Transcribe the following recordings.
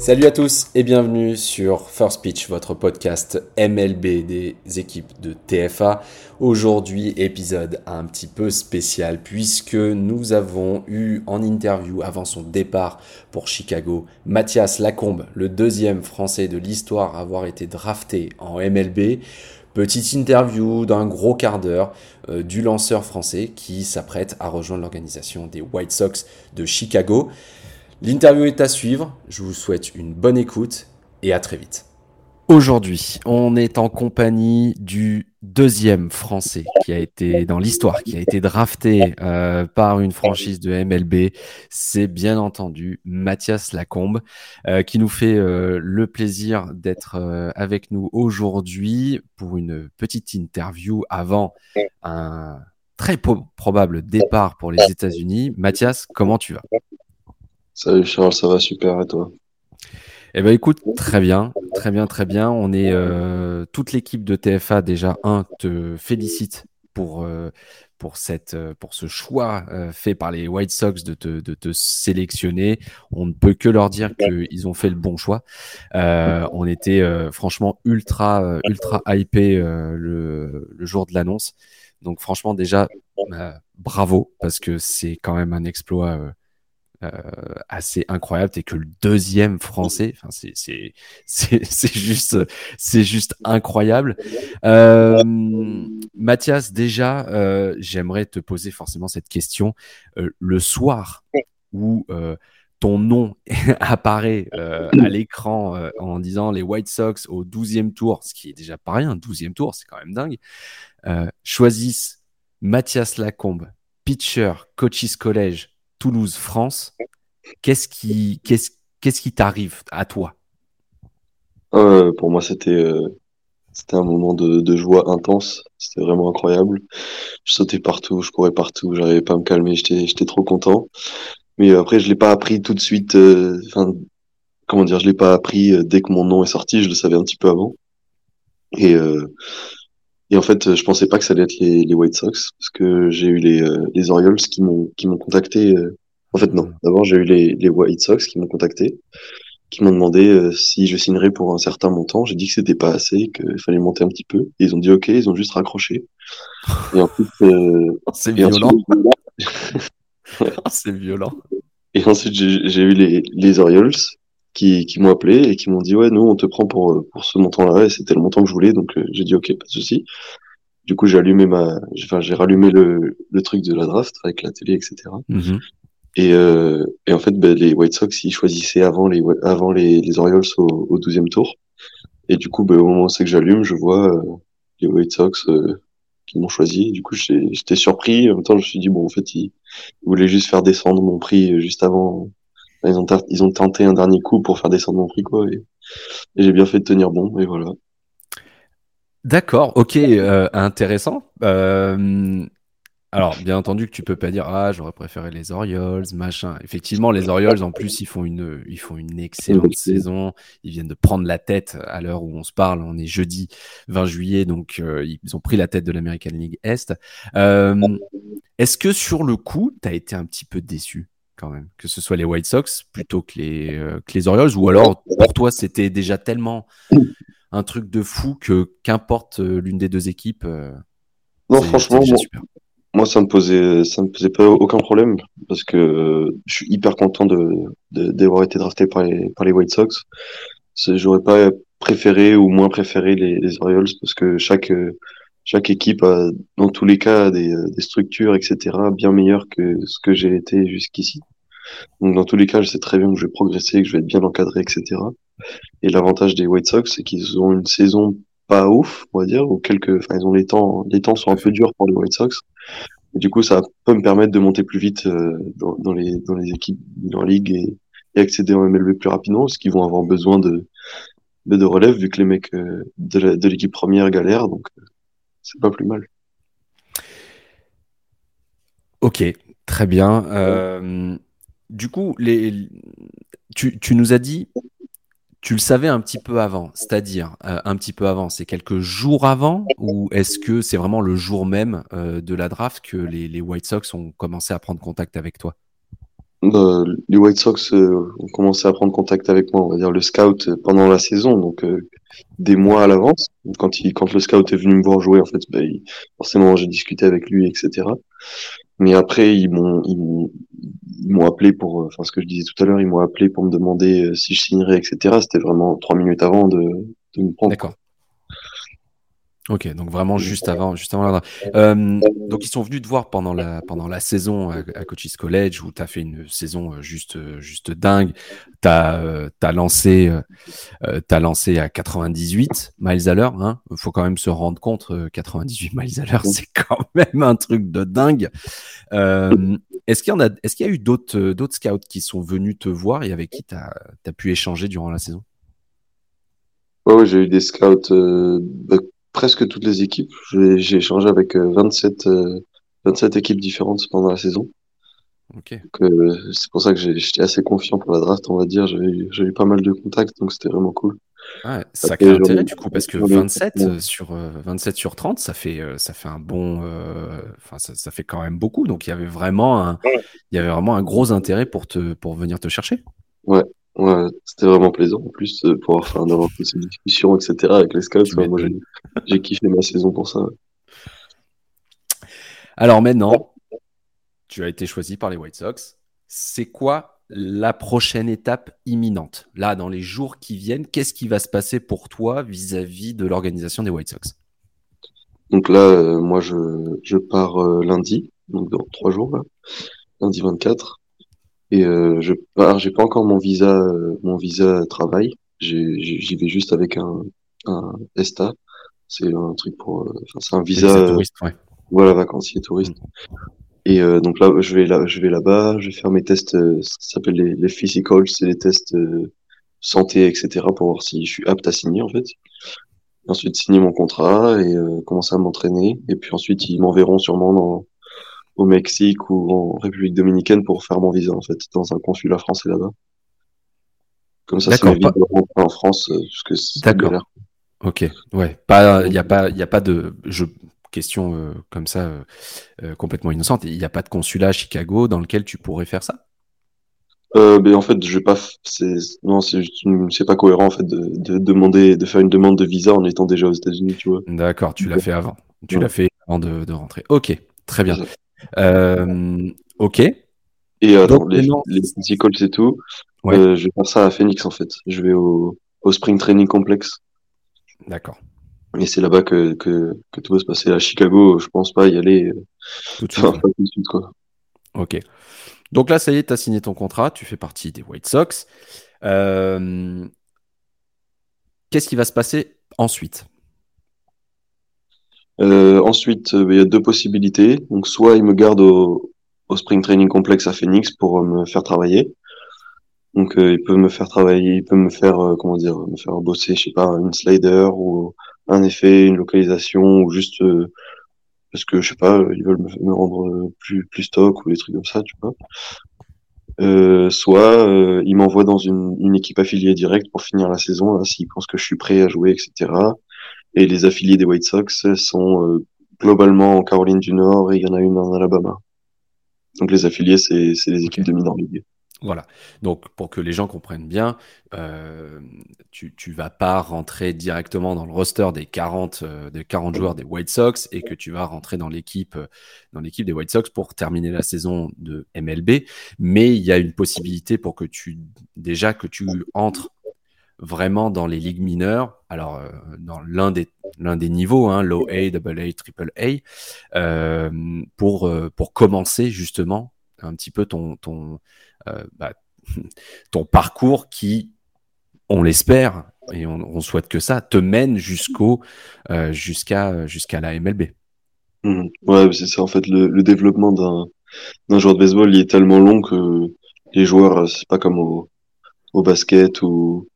Salut à tous et bienvenue sur First Pitch, votre podcast MLB des équipes de TFA. Aujourd'hui, épisode un petit peu spécial puisque nous avons eu en interview avant son départ pour Chicago Mathias Lacombe, le deuxième français de l'histoire à avoir été drafté en MLB. Petite interview d'un gros quart d'heure euh, du lanceur français qui s'apprête à rejoindre l'organisation des White Sox de Chicago. L'interview est à suivre. Je vous souhaite une bonne écoute et à très vite. Aujourd'hui, on est en compagnie du deuxième Français qui a été dans l'histoire, qui a été drafté euh, par une franchise de MLB. C'est bien entendu Mathias Lacombe, euh, qui nous fait euh, le plaisir d'être avec nous aujourd'hui pour une petite interview avant un très probable départ pour les États-Unis. Mathias, comment tu vas? Salut Charles, ça va super et toi? Eh ben écoute, très bien, très bien, très bien. On est euh, toute l'équipe de TFA déjà un te félicite pour euh, pour cette euh, pour ce choix fait par les White Sox de te, de te sélectionner. On ne peut que leur dire qu'ils ont fait le bon choix. on était franchement ultra ultra hypé le, le jour de l'annonce. Donc franchement déjà bravo parce que c'est quand même un exploit assez incroyable. T'es que le deuxième français. Enfin, c'est c'est c'est juste c'est juste incroyable. Euh, Mathias, déjà, euh, j'aimerais te poser forcément cette question. Euh, le soir où euh, ton nom apparaît à l'écran en disant les White Sox au 12e tour, ce qui est déjà pas rien, 12e tour, c'est quand même dingue, choisissent Mathias Lacombe, pitcher, coaches collège, Toulouse, France. Qu'est-ce qui, qu'est-ce, qu'est-ce qui t'arrive à toi? Euh, Pour moi, c'était, euh, c'était un moment de, joie intense. C'était vraiment incroyable. Je sautais partout, je courais partout, j'arrivais pas à me calmer. J'étais, j'étais trop content. Mais après, je l'ai pas appris tout de suite. Euh, comment dire, je l'ai pas appris dès que mon nom est sorti. Je le savais un petit peu avant. Et et en fait, je pensais pas que ça allait être les, les White Sox parce que j'ai eu les, euh, les Orioles qui m'ont qui m'ont contacté. Euh. En fait, non. D'abord, j'ai eu les, les White Sox qui m'ont contacté, qui m'ont demandé euh, si je signerais pour un certain montant. J'ai dit que c'était pas assez, qu'il fallait monter un petit peu. Et ils ont dit OK, ils ont juste raccroché. Et ensuite, c'est violent. c'est violent. Et ensuite, j'ai eu les, les Orioles qui, qui m'ont appelé et qui m'ont dit ouais nous on te prend pour pour ce montant-là et c'était le montant que je voulais donc euh, j'ai dit ok pas de souci. Du coup j'ai allumé ma enfin j'ai rallumé le le truc de la draft avec la télé etc. Mm-hmm. Et euh, et en fait ben, les White Sox ils choisissaient avant les avant les les Orioles au au douzième tour et du coup ben, au moment où c'est que j'allume je vois euh, les White Sox qui m'ont choisi. Du coup, j'étais surpris. En même temps, je me suis dit, bon, en fait, ils, ils voulaient juste faire descendre mon prix juste avant, ils ont, ils ont tenté un dernier coup pour faire descendre mon prix, quoi. Et, j'ai bien fait de tenir bon, et voilà. D'accord, ok, euh, intéressant. Euh, alors, bien entendu que tu peux pas dire ah j'aurais préféré les Orioles, machin. Effectivement, les Orioles en plus ils font une ils font une excellente saison. Ils viennent de prendre la tête à l'heure où on se parle. On est jeudi 20 juillet, donc euh, ils ont pris la tête de l'American League Est. Est-ce que sur le coup, tu as été un petit peu déçu? Même, que ce soit les White Sox plutôt que les, euh, que les Orioles, ou alors pour toi c'était déjà tellement un truc de fou que qu'importe euh, l'une des deux équipes. Euh, non, franchement, moi, ça me posait ça me posait pas aucun problème parce que je suis hyper content de d'avoir été drafté par les par les White Sox. J'aurais pas préféré ou moins préféré les, les Orioles parce que chaque chaque équipe a, dans tous les cas, des, des structures, etc., bien meilleures que ce que j'ai été jusqu'ici. Donc, dans tous les cas, je sais très bien que je vais progresser, que je vais être bien encadré, etc. Et l'avantage des White Sox, c'est qu'ils ont une saison pas ouf, on va dire, ou quelques, ils ont les temps, les temps sont un peu durs pour les White Sox. Et du coup, ça peut me permettre de monter plus vite euh, dans, les, équipes dans la ligue et, accéder en MLB plus rapidement, parce qu'ils vont avoir besoin de, de, relève, vu que les mecs euh, de l'équipe première galèrent. Donc, euh, c'est pas plus mal. Ok, très bien. Du coup, tu, nous as dit, tu le savais un petit peu avant, c'est-à-dire euh, un petit peu avant, c'est quelques jours avant ou est-ce que c'est vraiment le jour même euh, de la draft que les, White Sox ont commencé à prendre contact avec toi? Bah, les White Sox euh, ont commencé à prendre contact avec moi, on va dire le scout euh, pendant la saison, donc euh, des mois à l'avance. Quand le scout est venu me voir jouer, en fait, bah, forcément j'ai discuté avec lui, etc. Mais après ils m'ont ils m'ont appelé pour, enfin ce que je disais tout à l'heure, ils m'ont appelé pour me demander si je signerais, etc. C'était vraiment trois minutes avant de, de me prendre. D'accord. Ok, donc vraiment juste avant, juste avant. Euh, donc ils sont venus te voir pendant la pendant la saison à, Coach's College où tu as fait une saison euh, juste euh, juste dingue. Tu as, as, lancé as lancé à 98 miles à l'heure. Hein. Il faut quand même se rendre compte, 98 miles à l'heure, c'est quand même un truc de dingue. est-ce qu'il y en a est-ce qu'il y a eu d'autres d'autres scouts qui sont venus te voir et avec qui tu as, as, pu échanger durant la saison? Ouais, j'ai eu des scouts bah, presque toutes les équipes. J'ai échangé avec 27, euh, 27 euh, équipes différentes pendant la saison. Okay. Euh, c'est pour ça que j'étais assez confiant pour la draft, on va dire. J'ai eu pas mal de contacts, donc c'était vraiment cool. Ouais, sacré intérêt du coup, parce que 27 sur, 27 sur 30, ça fait, ça fait un bon. Enfin, ça, ça, fait quand même beaucoup. Donc il y avait vraiment un, il y avait vraiment un gros intérêt pour, te, pour venir te chercher. Ouais, Ouais, c'était vraiment plaisant en plus de pouvoir faire d'avoir toutes ces discussions, etc. avec les scouts. moi, j'ai kiffé ma saison pour ça. Alors maintenant, tu as été choisi par les White Sox. C'est quoi la prochaine étape imminente? Là, dans les jours qui viennent, qu'est-ce qui va se passer pour toi vis-à-vis de l'organisation des White Sox? Donc là, euh, moi, je, je pars euh, lundi, donc dans trois jours, là, lundi 24. Et euh, je pars, j'ai pas encore mon visa, euh, mon visa travail. J'y vais juste avec un, un ESTA. C'est un truc pour, euh, enfin c'est un visa, touriste, ouais. voilà, vacancier touriste. Mm. Et euh, donc là, je vais là, je vais là-bas, je vais faire mes tests, ça s'appelle les, les physicals, c'est les tests santé, etc. pour voir si je suis apte à signer en fait. ensuite signer mon contrat et commencer à m'entraîner. Et puis ensuite ils m'enverront sûrement dans au Mexique ou en République dominicaine pour faire mon visa en fait dans un consulat français là-bas. Comme ça, c'est ma vie de rentrer en France euh, D'accord. Ok. Ouais. Pas. Il n'y a pas. Il a pas de. Je question euh, comme ça euh, complètement innocente. Il n'y a pas de consulat à Chicago dans lequel tu pourrais faire ça? ben en fait, je vais pas. C'est non, c'est pas cohérent en fait de, demander, de faire une demande de visa en étant déjà aux États-Unis, tu vois. D'accord, tu l'as fait avant. Tu l'as fait avant de, de, rentrer. Ok, très bien. Euh, ok. Et euh, les, les c'est tout. Euh, je vais faire ça à Phoenix en fait. Je vais au, au Spring Training Complex. D'accord. Et c'est là-bas que, que, que, tout va se passer. À Chicago, je pense pas y aller tout de suite. quoi. Ok. Donc là, ça y est, tu as signé ton contrat, tu fais partie des White Sox. Euh... Qu'est-ce qui va se passer ensuite? Euh, ensuite, euh, il y a deux possibilités. Donc, soit il me garde au, au Spring Training Complex à Phoenix pour euh, me faire travailler. Donc, il peut me faire travailler, il peut me faire, comment dire, me faire bosser, je sais pas, une slider ou un effet, une localisation ou juste parce que je sais pas, ils veulent me, rendre plus plus stock ou des trucs comme ça, tu vois. Euh, soit euh, ils m'envoient dans une, une, équipe affiliée directe pour finir la saison, là, s'ils pensent que je suis prêt à jouer, etc. Et les affiliés des White Sox sont euh, globalement en Caroline du Nord et il y en a une en Alabama. Donc les affiliés, c'est les équipes de minor league. Voilà. Donc, pour que les gens comprennent bien, euh, tu ne vas pas rentrer directement dans le roster des 40, euh, des 40 joueurs des White Sox et que tu vas rentrer dans l'équipe dans l'équipe des White Sox pour terminer la saison de MLB. Mais il y a une possibilité pour que tu déjà que tu entres vraiment dans les ligues mineures, alors euh, dans l'un des, l'un des niveaux, hein, low A, double A, triple A, euh, pour, euh, pour commencer justement un petit peu ton, ton, bah, ton parcours qui, on l'espère, et on, souhaite que ça, te mène jusqu'au, jusqu'à, jusqu'à la MLB. Mmh. Ouais, c'est ça en fait, le, le développement d'un, d'un joueur de baseball, il est tellement long que les joueurs, c'est pas comme au, au basket ou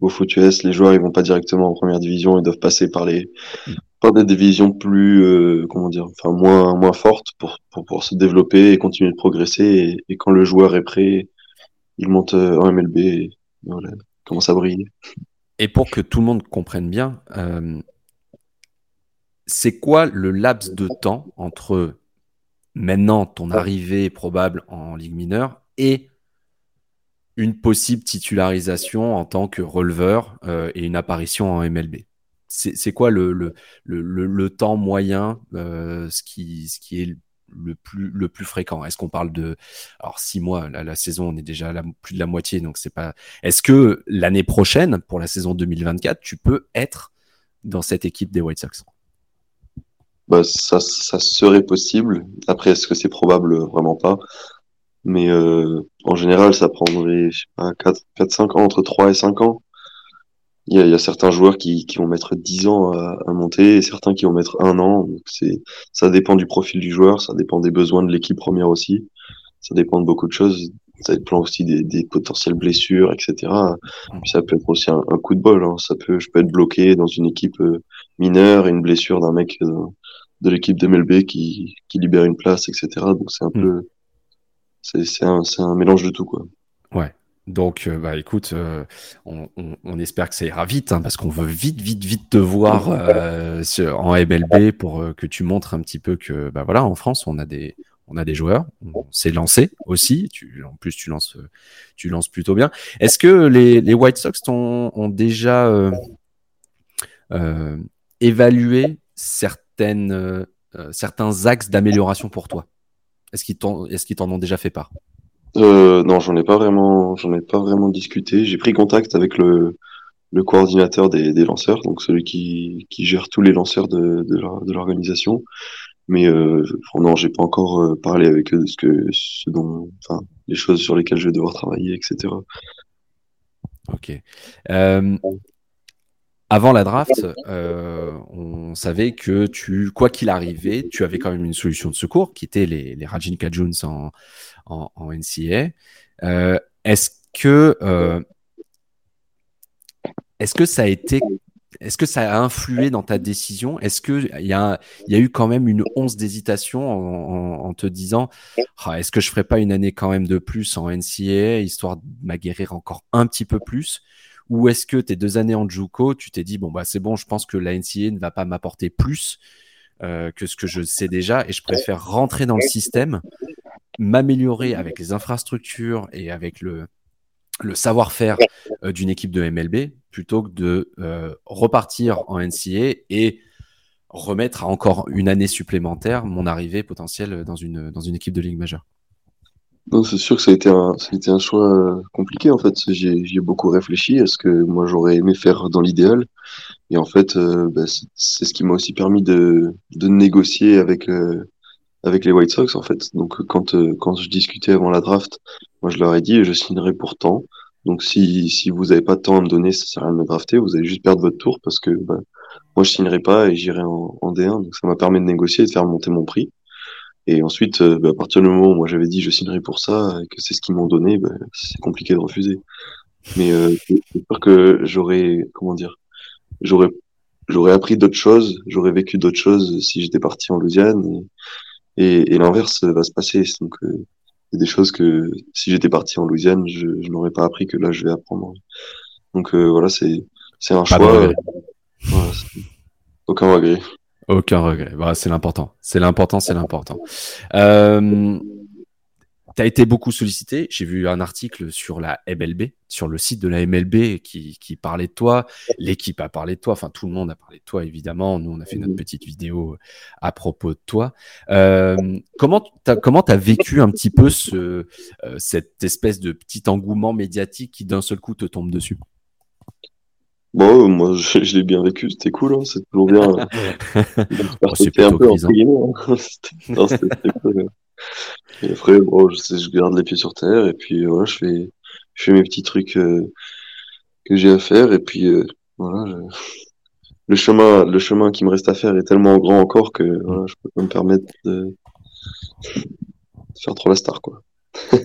au foot les joueurs ils vont pas directement en première division, ils doivent passer par les par des divisions plus euh, comment dire, enfin moins moins fortes pour pour pouvoir se développer et continuer de progresser. Et, quand le joueur est prêt, il monte euh, en MLB et voilà, commence à briller. Et pour que tout le monde comprenne bien, euh, c'est quoi le laps de temps entre maintenant ton arrivée probable en ligue mineure et une possible titularisation en tant que releveur et une apparition en MLB c'est quoi le, le, le, le, temps moyen, ce, qui, ce qui est le plus, le plus fréquent? Est-ce qu'on parle de alors six mois la, la saison on est déjà à plus de la moitié donc c'est pas. Est-ce que l'année prochaine pour la saison 2024 tu peux être dans cette équipe des White Sox? Bah, ça, ça serait possible. Après est-ce que c'est probable? Vraiment pas. Mais euh, en général ça prendrait je sais pas 4, 4 5 ans entre 3 et 5 ans. Il y, a, il y a, certains joueurs qui, qui, vont mettre 10 ans à, à, monter et certains qui vont mettre un an. Donc c'est, ça dépend du profil du joueur, ça dépend des besoins de l'équipe première aussi. Ça dépend de beaucoup de choses. Ça dépend aussi des, des potentielles blessures, etc. Ça peut être aussi un, un coup de bol. Hein. Ça peut, je peux être bloqué dans une équipe euh, mineure et une blessure d'un mec euh, de l'équipe de MLB qui, qui libère une place, etc. Donc c'est un mm. peu, c'est, un, mélange de tout, quoi. Ouais. Donc, euh, bah, écoute, euh, on, espère que ça ira vite, hein, parce qu'on veut vite, vite, vite te voir euh, en MLB pour que tu montres un petit peu que, bah voilà, en France, on a des, on a des joueurs, on s'est lancé aussi. En plus, tu lances, tu lances plutôt bien. Est-ce que les, White Sox ont, déjà évalué certains axes d'amélioration pour toi? Est-ce qu'ils t'en, ont déjà fait part? Euh, non, j'en ai pas vraiment, j'en ai pas vraiment discuté. J'ai pris contact avec le, le coordinateur des, des lanceurs, donc celui qui, qui gère tous les lanceurs de, de l'organisation. Mais euh, non, j'ai pas encore euh, parlé avec eux de ce que, ce dont, enfin, les choses sur lesquelles je vais devoir travailler, etc. Ok. Euh, avant la draft, euh, on savait que tu, quoi qu'il arrivait, tu avais quand même une solution de secours qui était les, les Rajin Kajuns en, en, NCA. Euh, est-ce que euh, est-ce que ça a été est-ce que ça a influé dans ta décision? Est-ce qu'il y, a, y a eu quand même une once d'hésitation en, te disant ah, est-ce que je ferais pas une année quand même de plus en NCA histoire de m'aguerrir encore un petit peu plus? Ou est-ce que tes deux années en JUCO, tu t'es dit bon bah c'est bon, je pense que la NCA ne va pas m'apporter plus euh, que ce que je sais déjà et je préfère rentrer dans le système m'améliorer avec les infrastructures et avec le, savoir-faire euh, d'une équipe de MLB plutôt que de euh, repartir en NCA et remettre encore une année supplémentaire mon arrivée potentielle dans une, dans une équipe de Ligue majeure. C'est sûr que ça a été un, ça a été un choix euh, compliqué en fait. J'y ai beaucoup réfléchi à ce que moi j'aurais aimé faire dans l'idéal. Et en fait, euh, bah, c'est ce qui m'a aussi permis de, de négocier avec, euh, avec les White Sox en fait. Donc quand euh, quand je discutais avant la draft, moi je leur ai dit je signerai pour tant. Donc si si vous avez pas de temps à me donner, ça sert à rien de me drafter, vous allez juste perdre votre tour parce que bah, moi je signerai pas et j'irai en, en, D1. Donc ça m'a permis de négocier et de faire monter mon prix. Et ensuite, euh, bah, à partir du moment où moi j'avais dit je signerai pour ça et que c'est ce qu'ils m'ont donné, bah, c'est compliqué de refuser. Mais euh, j'espère que j'aurais comment dire, j'aurais j'aurais appris d'autres choses, j'aurais vécu d'autres choses si j'étais parti en Louisiane. Et, et, et l'inverse va se passer. Donc, euh, il y a des choses que si j'étais parti en Louisiane, je, je n'aurais pas appris que là, je vais apprendre. Donc euh, voilà, c'est c'est un choix. Voilà, aucun regret. Aucun regret. Voilà, c'est l'important. C'est l'important, c'est l'important. Euh, tu as été beaucoup sollicité. J'ai vu un article sur la MLB, sur le site de la MLB qui, qui parlait de toi. L'équipe a parlé de toi. Enfin, tout le monde a parlé de toi, évidemment. Nous, on a fait notre petite vidéo à propos de toi. Euh, comment tu as, comment as vécu un petit peu ce, euh, cette espèce de petit engouement médiatique qui d'un seul coup te tombe dessus? Bon, moi, je, je l'ai bien vécu, c'était cool, hein, c'est toujours bien. oh, c'était un peu grisant. Hein. c'était cool. Et après, bon, je, garde les pieds sur terre et puis voilà, je fais, je fais mes petits trucs euh, que j'ai à faire et puis euh, voilà, je... le chemin, le chemin qui me reste à faire est tellement grand encore que voilà, je peux pas me permettre de, de faire trop la star quoi.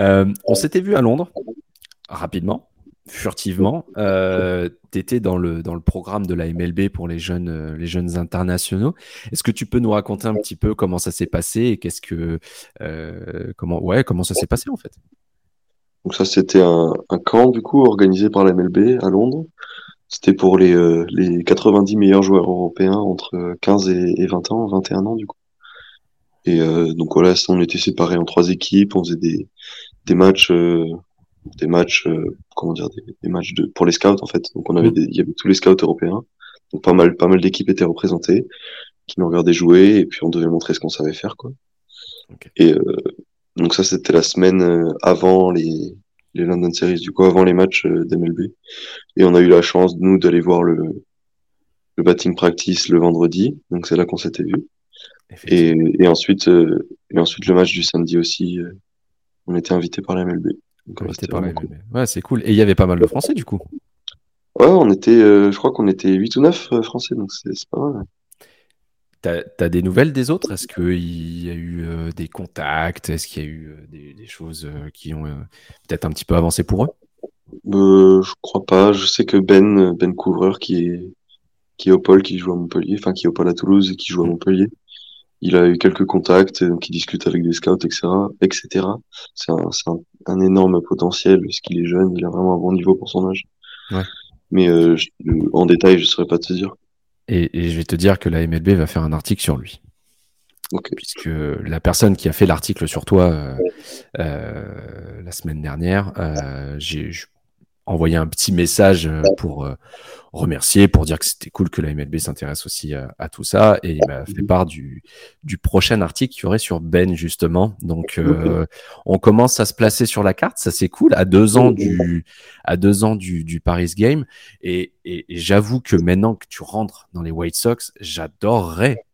euh, on s'était vu à Londres rapidement furtivement. Euh, tu étais dans le, programme de la MLB pour les jeunes, euh, les jeunes internationaux. Est-ce que tu peux nous raconter un petit peu comment ça s'est passé et qu'est-ce que, euh, comment, ouais, comment ça s'est passé en fait? Donc ça, c'était un, camp du coup organisé par la MLB à Londres. C'était pour les, euh, les 90 meilleurs joueurs européens entre 15 et, et 20 ans, 21 ans du coup. Et euh, donc voilà, on était séparés en trois équipes, on faisait des, des matchs, des matchs, comment dire, des, matchs de, pour les scouts en fait. Donc on avait, il y avait tous les scouts européens. Donc pas mal, pas mal d'équipes étaient représentées, qui nous regardaient jouer et puis on devait montrer ce qu'on savait faire quoi. Et donc ça c'était la semaine avant les les London Series, du coup avant les matchs d'MLB. Et on a eu la chance nous d'aller voir le le batting practice le vendredi, donc c'est là qu'on s'était vu. Et, et, ensuite, euh, et ensuite le match du samedi aussi, euh, on était invité par la MLB. Par la MLB. Ouais, c'est cool. Et il y avait pas mal de Français du coup. Ouais, on était, euh, je crois qu'on était 8 ou 9 Français, donc c'est pas mal. T'as as des nouvelles des autres? Est-ce qu'il y a eu des contacts? Est-ce qu'il y a eu des, des, choses qui ont peut-être un petit peu avancé pour eux? Je crois pas. Je sais que Ben, Ben Couvreur, qui est, qui est au pôle, qui joue à Montpellier, enfin qui est au pôle à Toulouse et qui joue à Montpellier. Il a eu quelques contacts, donc il discute avec des scouts, etc. etc. C'est un, un, un, énorme potentiel, parce qu'il est jeune, il a vraiment un bon niveau pour son âge. Ouais. Mais euh, en détail, je ne saurais pas te dire. Et, et, je vais te dire que la MLB va faire un article sur lui. Okay. Puisque la personne qui a fait l'article sur toi euh, euh, la semaine dernière, euh, envoyé un petit message euh, pour euh, remercier, pour dire que c'était cool que la MLB s'intéresse aussi à, tout ça. Et il m'a fait part du, du prochain article qu'il y aurait sur Ben, justement. Donc, euh, on commence à se placer sur la carte. Ça, c'est cool. À deux ans du, à deux ans du, du Paris Game. Et, et, et j'avoue que maintenant que tu rentres dans les White Sox, j'adorerais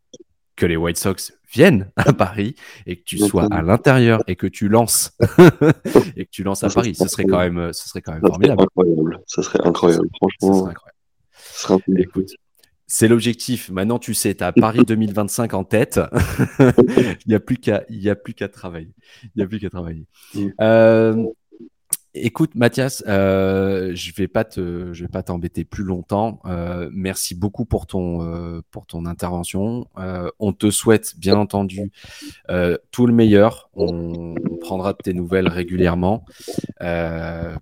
que les White Sox viennent à Paris et que tu sois à l'intérieur et que tu lances et que tu lances à Paris, ce serait quand même, ce serait quand même formidable. Incroyable. Serait incroyable, franchement. incroyable. Écoute, c'est l'objectif. Maintenant, tu sais, tu as Paris 2025 en tête. il n'y a plus qu'à, il y a plus qu'à travailler. Il n'y a plus qu'à travailler. Mm. Euh, Écoute, Mathias, euh, je vais pas te, je vais pas t'embêter plus longtemps. Euh, merci beaucoup pour ton, euh, pour ton intervention. On te souhaite, bien entendu, tout le meilleur. On, prendra tes nouvelles régulièrement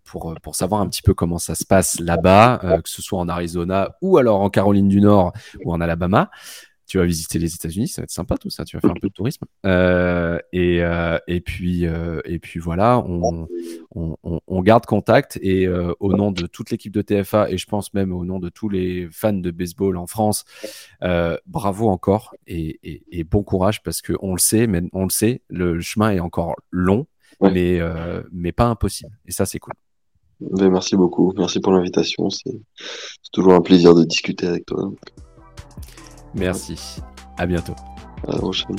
pour, pour savoir un petit peu comment ça se passe là-bas, que ce soit en Arizona ou alors en Caroline du Nord ou en Alabama tu vas visiter les États-Unis, ça va être sympa tout ça. Tu vas faire un peu de tourisme. Euh, et, euh, et puis euh, et puis voilà, on, on, on garde contact et au nom de toute l'équipe de TFA et je pense même au nom de tous les fans de baseball en France, bravo encore et, et, et, bon courage parce que on le sait, mais on le sait, le chemin est encore long, mais mais pas impossible. Et ça c'est cool. Merci beaucoup, merci pour l'invitation. C'est toujours un plaisir de discuter avec toi. Merci. À bientôt. À la prochaine.